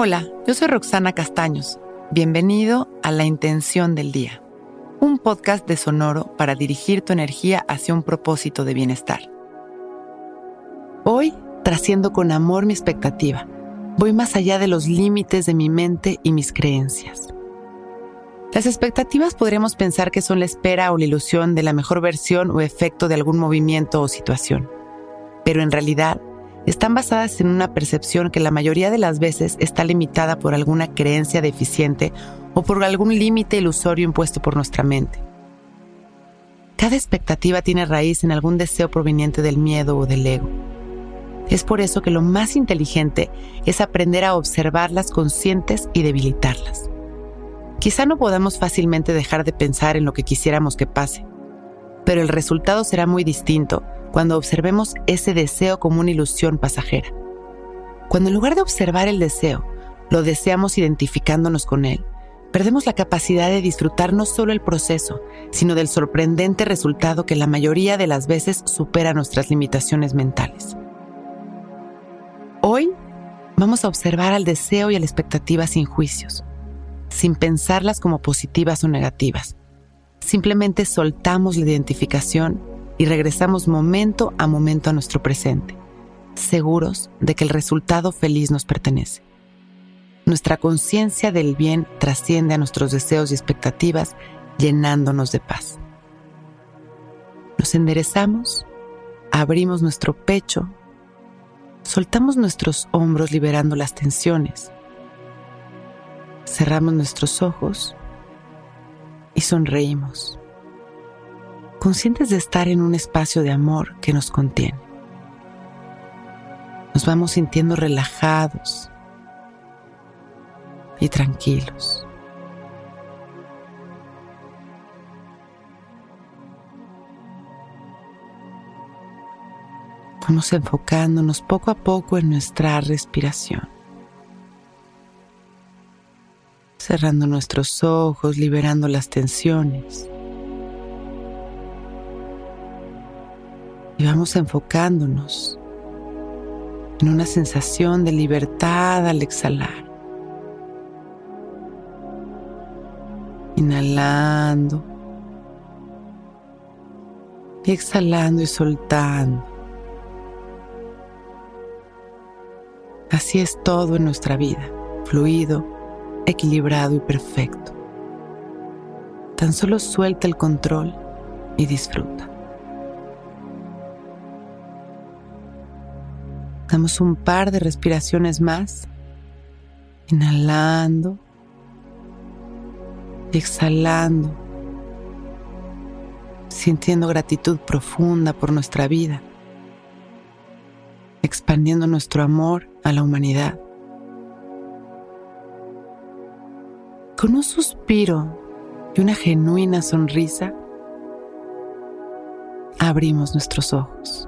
Hola, yo soy Roxana Castaños. Bienvenido a La Intención del Día, un podcast de Sonoro para dirigir tu energía hacia un propósito de bienestar. Hoy, trasciendo con amor mi expectativa, voy más allá de los límites de mi mente y mis creencias. Las expectativas podremos pensar que son la espera o la ilusión de la mejor versión o efecto de algún movimiento o situación, pero en realidad están basadas en una percepción que la mayoría de las veces está limitada por alguna creencia deficiente o por algún límite ilusorio impuesto por nuestra mente. Cada expectativa tiene raíz en algún deseo proveniente del miedo o del ego. Es por eso que lo más inteligente es aprender a observarlas conscientes y debilitarlas. Quizá no podamos fácilmente dejar de pensar en lo que quisiéramos que pase, pero el resultado será muy distinto cuando observemos ese deseo como una ilusión pasajera. Cuando en lugar de observar el deseo, lo deseamos identificándonos con él, perdemos la capacidad de disfrutar no solo el proceso, sino del sorprendente resultado que la mayoría de las veces supera nuestras limitaciones mentales. Hoy vamos a observar al deseo y a la expectativa sin juicios, sin pensarlas como positivas o negativas. Simplemente soltamos la identificación y regresamos momento a momento a nuestro presente, seguros de que el resultado feliz nos pertenece. Nuestra conciencia del bien trasciende a nuestros deseos y expectativas, llenándonos de paz. Nos enderezamos, abrimos nuestro pecho, soltamos nuestros hombros liberando las tensiones, cerramos nuestros ojos y sonreímos conscientes de estar en un espacio de amor que nos contiene. Nos vamos sintiendo relajados y tranquilos. Vamos enfocándonos poco a poco en nuestra respiración. Cerrando nuestros ojos, liberando las tensiones. Y vamos enfocándonos en una sensación de libertad al exhalar. Inhalando y exhalando y soltando. Así es todo en nuestra vida, fluido, equilibrado y perfecto. Tan solo suelta el control y disfruta. Un par de respiraciones más. Inhalando y exhalando. Sintiendo gratitud profunda por nuestra vida. Expandiendo nuestro amor a la humanidad. Con un suspiro y una genuina sonrisa, abrimos nuestros ojos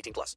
18 plus.